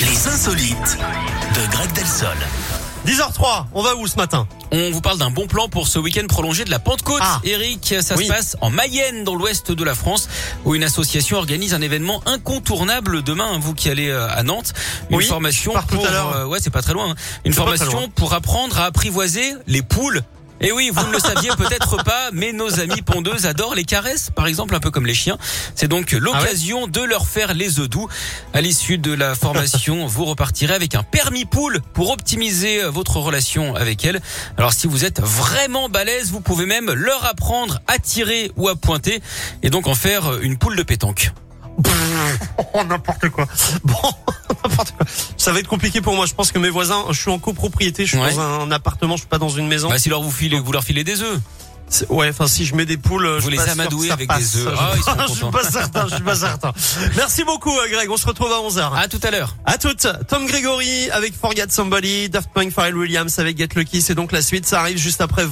Les insolites de Greg Delsol. 10h03, on va où ce matin? On vous parle d'un bon plan pour ce week-end prolongé de la Pentecôte. Ah. Eric, ça Oui. se passe en Mayenne, dans l'ouest de la France, où une association organise un événement incontournable demain. Vous qui allez euh, à Nantes, une Oui, formation tout pour à l'heure. euh, ouais, c'est pas très loin. hein. Une C'est pas très formation loin. pour apprendre à apprivoiser les poules. Et oui, vous ne le saviez peut-être pas, mais nos amis pondeuses adorent les caresses, par exemple, un peu comme les chiens. C'est donc l'occasion de leur faire les œufs doux. À l'issue de la formation, vous repartirez avec un permis poule pour optimiser euh, votre relation avec elle. Alors si vous êtes vraiment balèze, vous pouvez même leur apprendre à tirer ou à pointer et donc en faire euh, une poule de pétanque. Oh, n'importe quoi. Bon, n'importe quoi. Ça va être compliqué pour moi. Je pense que mes voisins, je suis en copropriété, je suis Ouais. dans un appartement, je suis pas dans une maison. Bah, si leur vous filez, vous leur filez des œufs. Ouais, enfin si je mets des poules, je Vous suis les amadouez avec passe. des œufs. Ah, ils sont je suis pas certain, je suis pas certain. Merci beaucoup euh, Greg, on se retrouve à 11h. À tout à l'heure. À toutes, Tom Gregory avec Forget Somebody, Daft Punk, Pharrell Williams avec Get Lucky, c'est donc la suite, ça arrive juste après vos